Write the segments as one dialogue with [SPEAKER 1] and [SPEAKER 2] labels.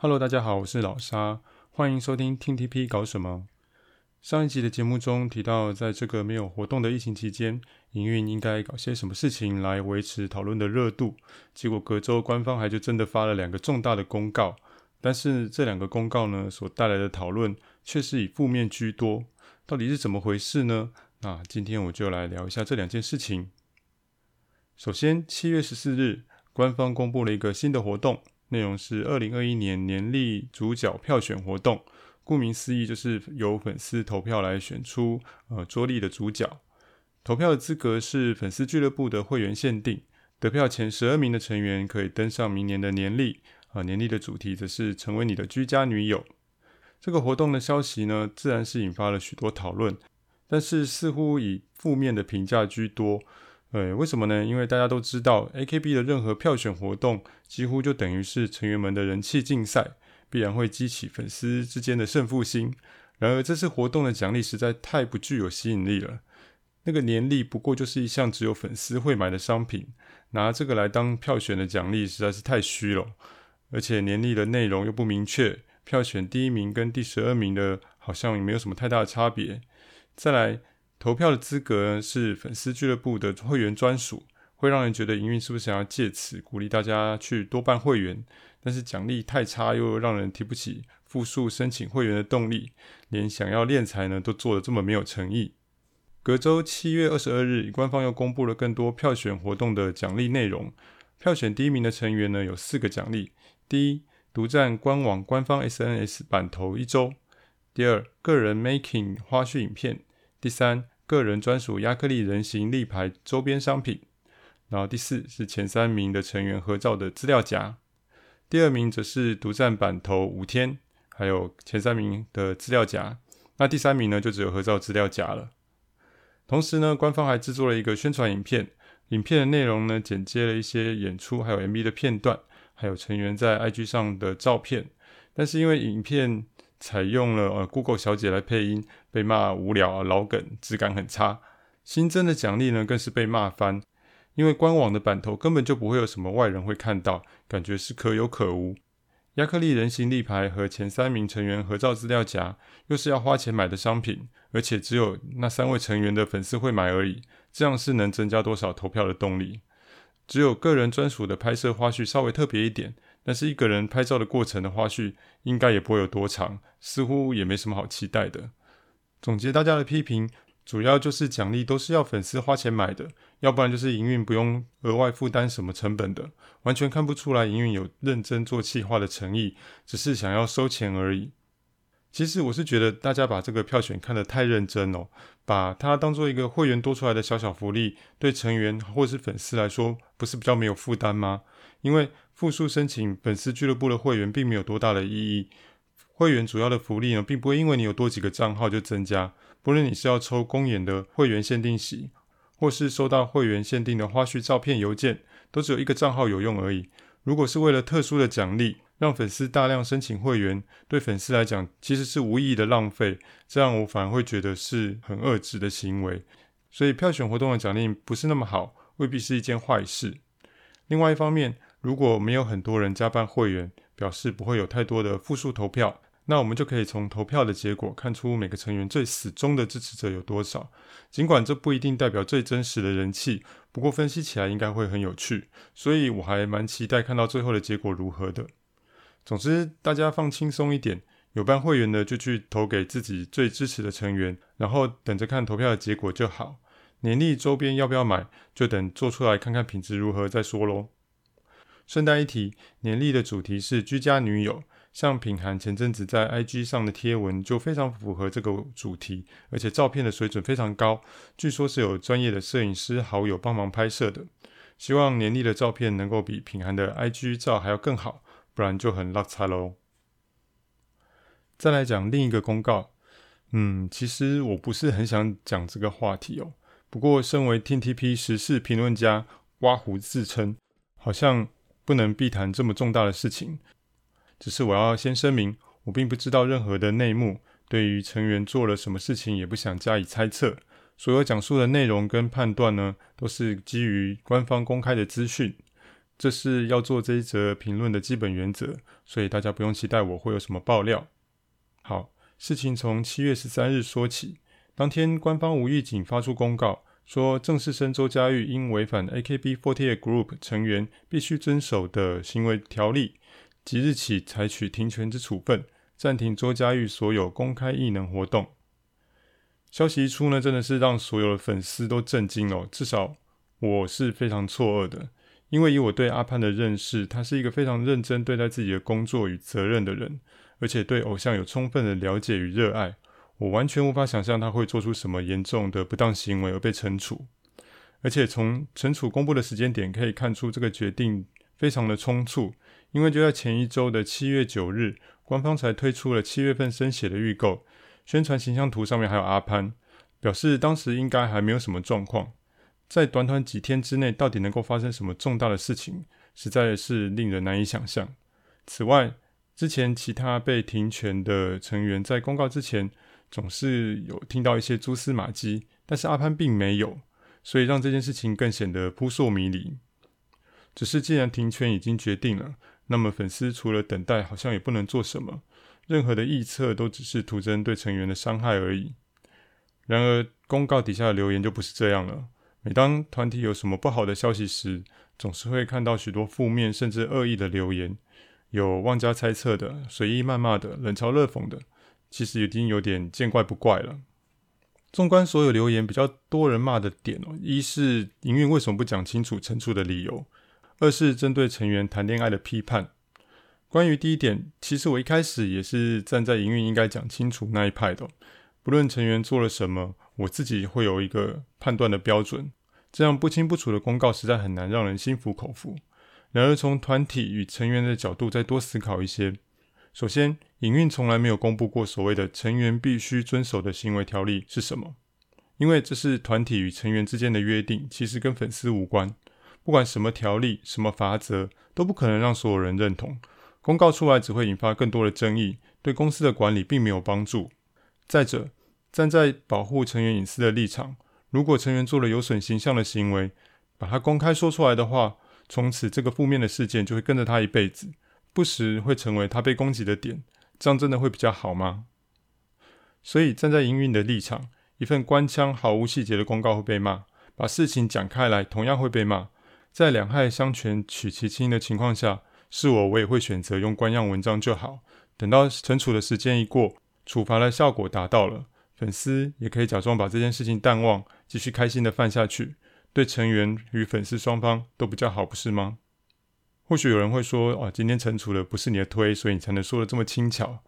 [SPEAKER 1] Hello，大家好，我是老沙，欢迎收听 TTP 搞什么。上一集的节目中提到，在这个没有活动的疫情期间，营运应该搞些什么事情来维持讨论的热度。结果隔周官方还就真的发了两个重大的公告，但是这两个公告呢，所带来的讨论却是以负面居多。到底是怎么回事呢？那今天我就来聊一下这两件事情。首先，七月十四日，官方公布了一个新的活动。内容是二零二一年年历主角票选活动，顾名思义，就是由粉丝投票来选出呃桌历的主角。投票的资格是粉丝俱乐部的会员限定，得票前十二名的成员可以登上明年的年历。啊、年历的主题则是成为你的居家女友。这个活动的消息呢，自然是引发了许多讨论，但是似乎以负面的评价居多。呃，为什么呢？因为大家都知道，AKB 的任何票选活动几乎就等于是成员们的人气竞赛，必然会激起粉丝之间的胜负心。然而，这次活动的奖励实在太不具有吸引力了。那个年历不过就是一项只有粉丝会买的商品，拿这个来当票选的奖励实在是太虚了。而且年历的内容又不明确，票选第一名跟第十二名的好像也没有什么太大的差别。再来。投票的资格是粉丝俱乐部的会员专属，会让人觉得营运是不是想要借此鼓励大家去多办会员？但是奖励太差，又让人提不起复数申请会员的动力，连想要敛财呢都做得这么没有诚意。隔周七月二十二日，官方又公布了更多票选活动的奖励内容。票选第一名的成员呢有四个奖励：第一，独占官网官方 SNS 版头一周；第二，个人 making 花絮影片。第三，个人专属亚克力人形立牌周边商品。然后第四是前三名的成员合照的资料夹。第二名则是独占版头五天，还有前三名的资料夹。那第三名呢，就只有合照资料夹了。同时呢，官方还制作了一个宣传影片，影片的内容呢，剪接了一些演出，还有 MV 的片段，还有成员在 IG 上的照片。但是因为影片采用了呃 Google 小姐来配音，被骂无聊啊、老梗、质感很差。新增的奖励呢，更是被骂翻，因为官网的版头根本就不会有什么外人会看到，感觉是可有可无。亚克力人形立牌和前三名成员合照资料夹，又是要花钱买的商品，而且只有那三位成员的粉丝会买而已，这样是能增加多少投票的动力？只有个人专属的拍摄花絮稍微特别一点。但是一个人拍照的过程的花絮应该也不会有多长，似乎也没什么好期待的。总结大家的批评，主要就是奖励都是要粉丝花钱买的，要不然就是营运不用额外负担什么成本的，完全看不出来营运有认真做企划的诚意，只是想要收钱而已。其实我是觉得大家把这个票选看得太认真哦，把它当做一个会员多出来的小小福利，对成员或是粉丝来说，不是比较没有负担吗？因为复数申请粉丝俱乐部的会员并没有多大的意义。会员主要的福利呢，并不会因为你有多几个账号就增加。不论你是要抽公演的会员限定席，或是收到会员限定的花絮照片邮件，都只有一个账号有用而已。如果是为了特殊的奖励，让粉丝大量申请会员，对粉丝来讲其实是无意义的浪费。这样我反而会觉得是很恶质的行为。所以票选活动的奖励不是那么好，未必是一件坏事。另外一方面，如果没有很多人加办会员，表示不会有太多的复数投票，那我们就可以从投票的结果看出每个成员最死忠的支持者有多少。尽管这不一定代表最真实的人气，不过分析起来应该会很有趣，所以我还蛮期待看到最后的结果如何的。总之，大家放轻松一点，有办会员的就去投给自己最支持的成员，然后等着看投票的结果就好。年历周边要不要买，就等做出来看看品质如何再说喽。顺带一提，年历的主题是居家女友，像品涵前阵子在 IG 上的贴文就非常符合这个主题，而且照片的水准非常高，据说是有专业的摄影师好友帮忙拍摄的。希望年历的照片能够比品涵的 IG 照还要更好，不然就很落差喽。再来讲另一个公告，嗯，其实我不是很想讲这个话题哦，不过身为 TTP 时事评论家，刮胡自称，好像。不能避谈这么重大的事情，只是我要先声明，我并不知道任何的内幕，对于成员做了什么事情也不想加以猜测。所有讲述的内容跟判断呢，都是基于官方公开的资讯。这是要做这一则评论的基本原则，所以大家不用期待我会有什么爆料。好，事情从七月十三日说起，当天官方无预警发出公告，说郑士绅周家玉因违反 AKB48 Group 成员必须遵守的行为条例，即日起采取停权之处分，暂停周家玉所有公开艺能活动。消息一出呢，真的是让所有的粉丝都震惊了，至少我是非常错愕的。因为以我对阿潘的认识，他是一个非常认真对待自己的工作与责任的人，而且对偶像有充分的了解与热爱。我完全无法想象他会做出什么严重的不当行为而被惩处。而且从惩处公布的时间点可以看出，这个决定非常的匆促。因为就在前一周的七月九日，官方才推出了七月份生血的预购，宣传形象图上面还有阿潘，表示当时应该还没有什么状况。在短短几天之内，到底能够发生什么重大的事情，实在是令人难以想象。此外，之前其他被停权的成员在公告之前，总是有听到一些蛛丝马迹，但是阿潘并没有，所以让这件事情更显得扑朔迷离。只是既然停权已经决定了，那么粉丝除了等待，好像也不能做什么。任何的臆测都只是徒增对成员的伤害而已。然而，公告底下的留言就不是这样了。每当团体有什么不好的消息时，总是会看到许多负面甚至恶意的留言，有妄加猜测的、随意谩骂的、冷嘲热讽的，其实已经有点见怪不怪了。纵观所有留言，比较多人骂的点哦，一是营运为什么不讲清楚惩处的理由，二是针对成员谈恋爱的批判。关于第一点，其实我一开始也是站在营运应该讲清楚那一派的。不论成员做了什么，我自己会有一个判断的标准。这样不清不楚的公告实在很难让人心服口服。然而，从团体与成员的角度再多思考一些。首先，营运从来没有公布过所谓的成员必须遵守的行为条例是什么，因为这是团体与成员之间的约定，其实跟粉丝无关。不管什么条例、什么法则，都不可能让所有人认同。公告出来只会引发更多的争议，对公司的管理并没有帮助。再者，站在保护成员隐私的立场，如果成员做了有损形象的行为，把他公开说出来的话，从此这个负面的事件就会跟着他一辈子，不时会成为他被攻击的点。这样真的会比较好吗？所以站在营运的立场，一份官腔、毫无细节的公告会被骂，把事情讲开来同样会被骂。在两害相权取其轻的情况下，是我我也会选择用官样文章就好。等到惩处的时间一过，处罚的效果达到了，粉丝也可以假装把这件事情淡忘，继续开心的饭下去，对成员与粉丝双方都比较好，不是吗？或许有人会说，啊，今天惩处的不是你的推，所以你才能说的这么轻巧。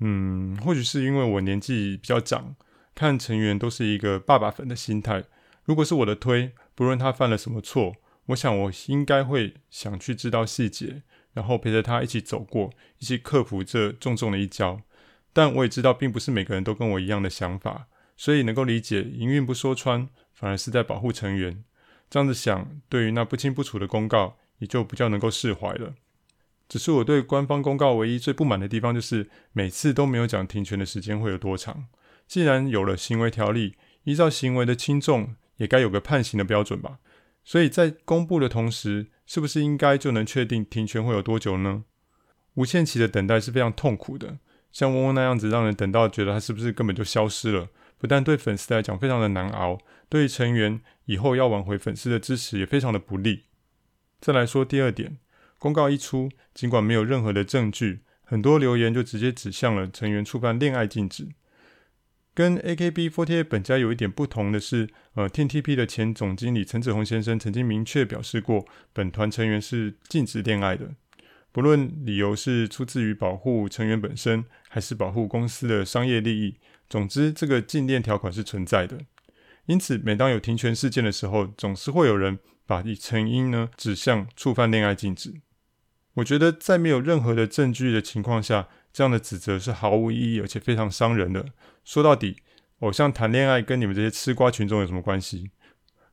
[SPEAKER 1] 嗯，或许是因为我年纪比较长，看成员都是一个爸爸粉的心态。如果是我的推，不论他犯了什么错，我想我应该会想去知道细节，然后陪着他一起走过，一起克服这重重的一跤。但我也知道，并不是每个人都跟我一样的想法，所以能够理解营运不说穿，反而是在保护成员。这样子想，对于那不清不楚的公告，也就比较能够释怀了。只是我对官方公告唯一最不满的地方，就是每次都没有讲停权的时间会有多长。既然有了行为条例，依照行为的轻重，也该有个判刑的标准吧？所以在公布的同时，是不是应该就能确定停权会有多久呢？无限期的等待是非常痛苦的。像嗡嗡那样子，让人等到觉得他是不是根本就消失了，不但对粉丝来讲非常的难熬，对于成员以后要挽回粉丝的支持也非常的不利。再来说第二点，公告一出，尽管没有任何的证据，很多留言就直接指向了成员触犯恋爱禁止。跟 AKB48 本家有一点不同的是，呃，T T P 的前总经理陈子鸿先生曾经明确表示过，本团成员是禁止恋爱的。不论理由是出自于保护成员本身，还是保护公司的商业利益，总之这个禁恋条款是存在的。因此，每当有停权事件的时候，总是会有人把成因呢指向触犯恋爱禁止。我觉得在没有任何的证据的情况下，这样的指责是毫无意义，而且非常伤人的。说到底，偶像谈恋爱跟你们这些吃瓜群众有什么关系？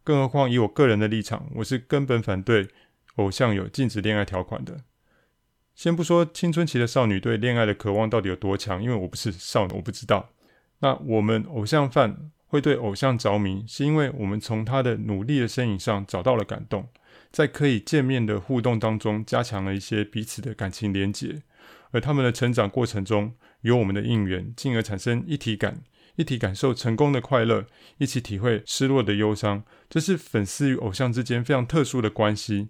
[SPEAKER 1] 更何况以我个人的立场，我是根本反对偶像有禁止恋爱条款的。先不说青春期的少女对恋爱的渴望到底有多强，因为我不是少女，我不知道。那我们偶像饭会对偶像着迷，是因为我们从他的努力的身影上找到了感动。在可以见面的互动当中，加强了一些彼此的感情连结，而他们的成长过程中有我们的应援，进而产生一体感，一起感受成功的快乐，一起体会失落的忧伤，这是粉丝与偶像之间非常特殊的关系。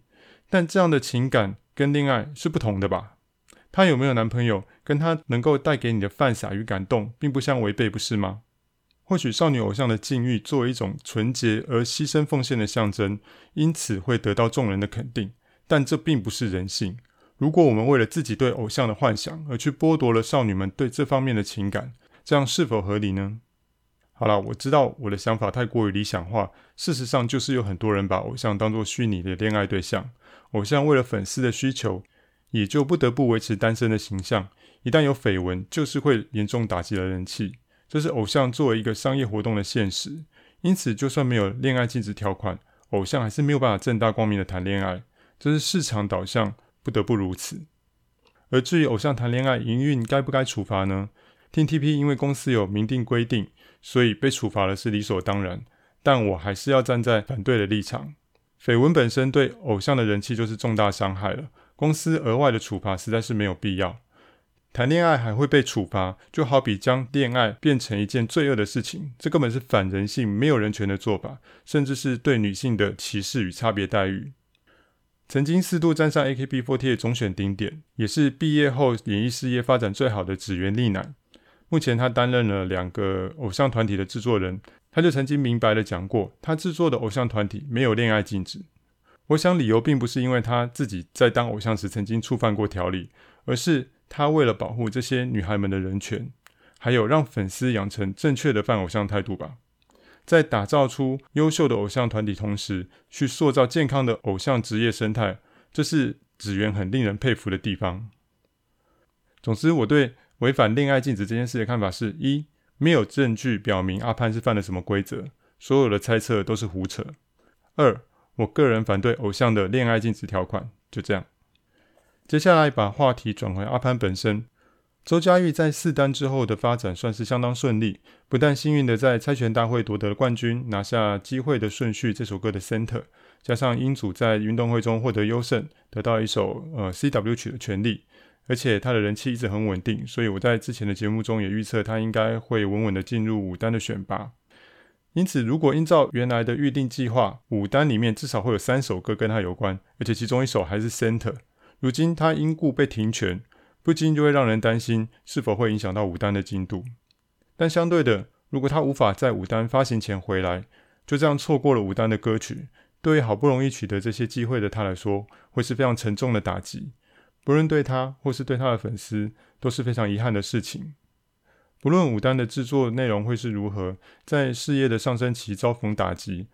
[SPEAKER 1] 但这样的情感跟恋爱是不同的吧？他有没有男朋友，跟他能够带给你的犯傻与感动，并不相违背，不是吗？或许少女偶像的境遇作为一种纯洁而牺牲奉献的象征，因此会得到众人的肯定。但这并不是人性。如果我们为了自己对偶像的幻想而去剥夺了少女们对这方面的情感，这样是否合理呢？好了，我知道我的想法太过于理想化。事实上，就是有很多人把偶像当作虚拟的恋爱对象，偶像为了粉丝的需求，也就不得不维持单身的形象。一旦有绯闻，就是会严重打击了人气。这是偶像作为一个商业活动的现实。因此，就算没有恋爱禁止条款，偶像还是没有办法正大光明的谈恋爱。这是市场导向，不得不如此。而至于偶像谈恋爱营运该不该处罚呢？TTP 因为公司有明定规定，所以被处罚了是理所当然。但我还是要站在反对的立场。绯闻本身对偶像的人气就是重大伤害了，公司额外的处罚实在是没有必要。谈恋爱还会被处罚，就好比将恋爱变成一件罪恶的事情，这根本是反人性、没有人权的做法，甚至是对女性的歧视与差别待遇。曾经四度站上 AKB48 总选顶点，也是毕业后演艺事业发展最好的指原莉乃。目前他担任了两个偶像团体的制作人，他就曾经明白地讲过，他制作的偶像团体没有恋爱禁止。我想理由并不是因为他自己在当偶像时曾经触犯过条例，而是他为了保护这些女孩们的人权，还有让粉丝养成正确的泛偶像态度吧。在打造出优秀的偶像团体同时，去塑造健康的偶像职业生态，这是指原很令人佩服的地方。总之，我对。违反恋爱禁止这件事的看法是：一、没有证据表明阿潘是犯了什么规则，所有的猜测都是胡扯；二、我个人反对偶像的恋爱禁止条款。就这样，接下来把话题转回阿潘本身。周家玉在四单之后的发展算是相当顺利，不但幸运的在猜拳大会夺得了冠军，拿下《机会的顺序》这首歌的 center，加上英祖在运动会中获得优胜，得到一首呃 CW 曲的权利。而且他的人气一直很稳定，所以我在之前的节目中也预测他应该会稳稳的进入五单的选拔。因此，如果依照原来的预定计划，五单里面至少会有三首歌跟他有关，而且其中一首还是 center。如今他因故被停权，不禁就会让人担心是否会影响到五单的进度。但相对的，如果他无法在五单发行前回来，就这样错过了五单的歌曲，对于好不容易取得这些机会的他来说，会是非常沉重的打击。不论对他或是对他的粉丝都是非常遗憾的事情。不论五单的制作内容会是如何，在事业的上升期遭逢打击，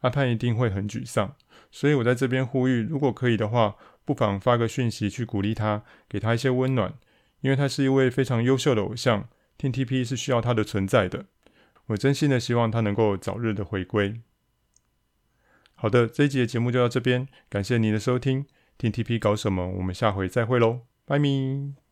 [SPEAKER 1] 阿潘一定会很沮丧。所以我在这边呼吁，如果可以的话，不妨发个讯息去鼓励他，给他一些温暖，因为他是一位非常优秀的偶像，TTP 是需要他的存在的。我真心的希望他能够早日的回归。好的，这一集的节目就到这边，感谢您的收听。TTP 搞什么？我们下回再会喽，拜咪。